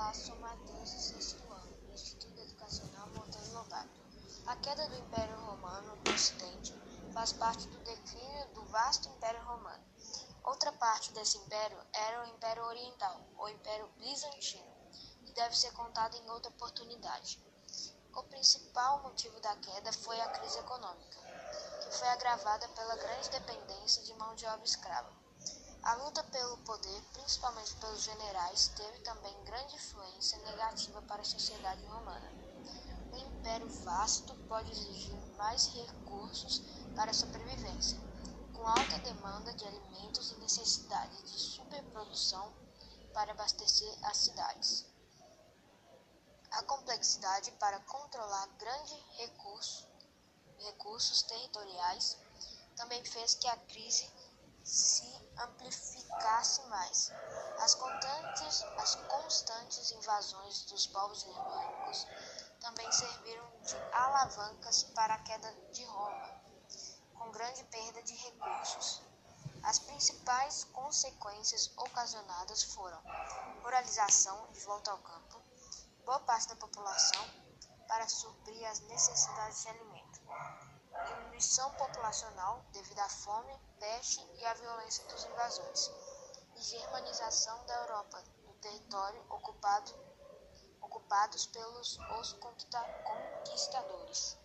Palácio Mateus sexto ano, Instituto Educacional Monteiro Lobato. A queda do Império Romano do Ocidente faz parte do declínio do vasto Império Romano. Outra parte desse império era o Império Oriental, ou Império Bizantino, que deve ser contado em outra oportunidade. O principal motivo da queda foi a crise econômica, que foi agravada pela grande dependência de mão de obra escrava. A luta pelo poder, principalmente pelos generais, teve também grande influência negativa para a sociedade romana. Um império vasto pode exigir mais recursos para a sobrevivência, com alta demanda de alimentos e necessidade de superprodução para abastecer as cidades. A complexidade para controlar grandes recursos, recursos territoriais também fez que a crise se amplificasse mais. As constantes, as constantes invasões dos povos germânicos também serviram de alavancas para a queda de Roma, com grande perda de recursos. As principais consequências ocasionadas foram ruralização de volta ao campo, boa parte da população para suprir as necessidades de alimento, diminuição populacional devido à fome, peste e à violência dos invasores, e germanização da Europa, do território ocupado, ocupados pelos os conquistadores.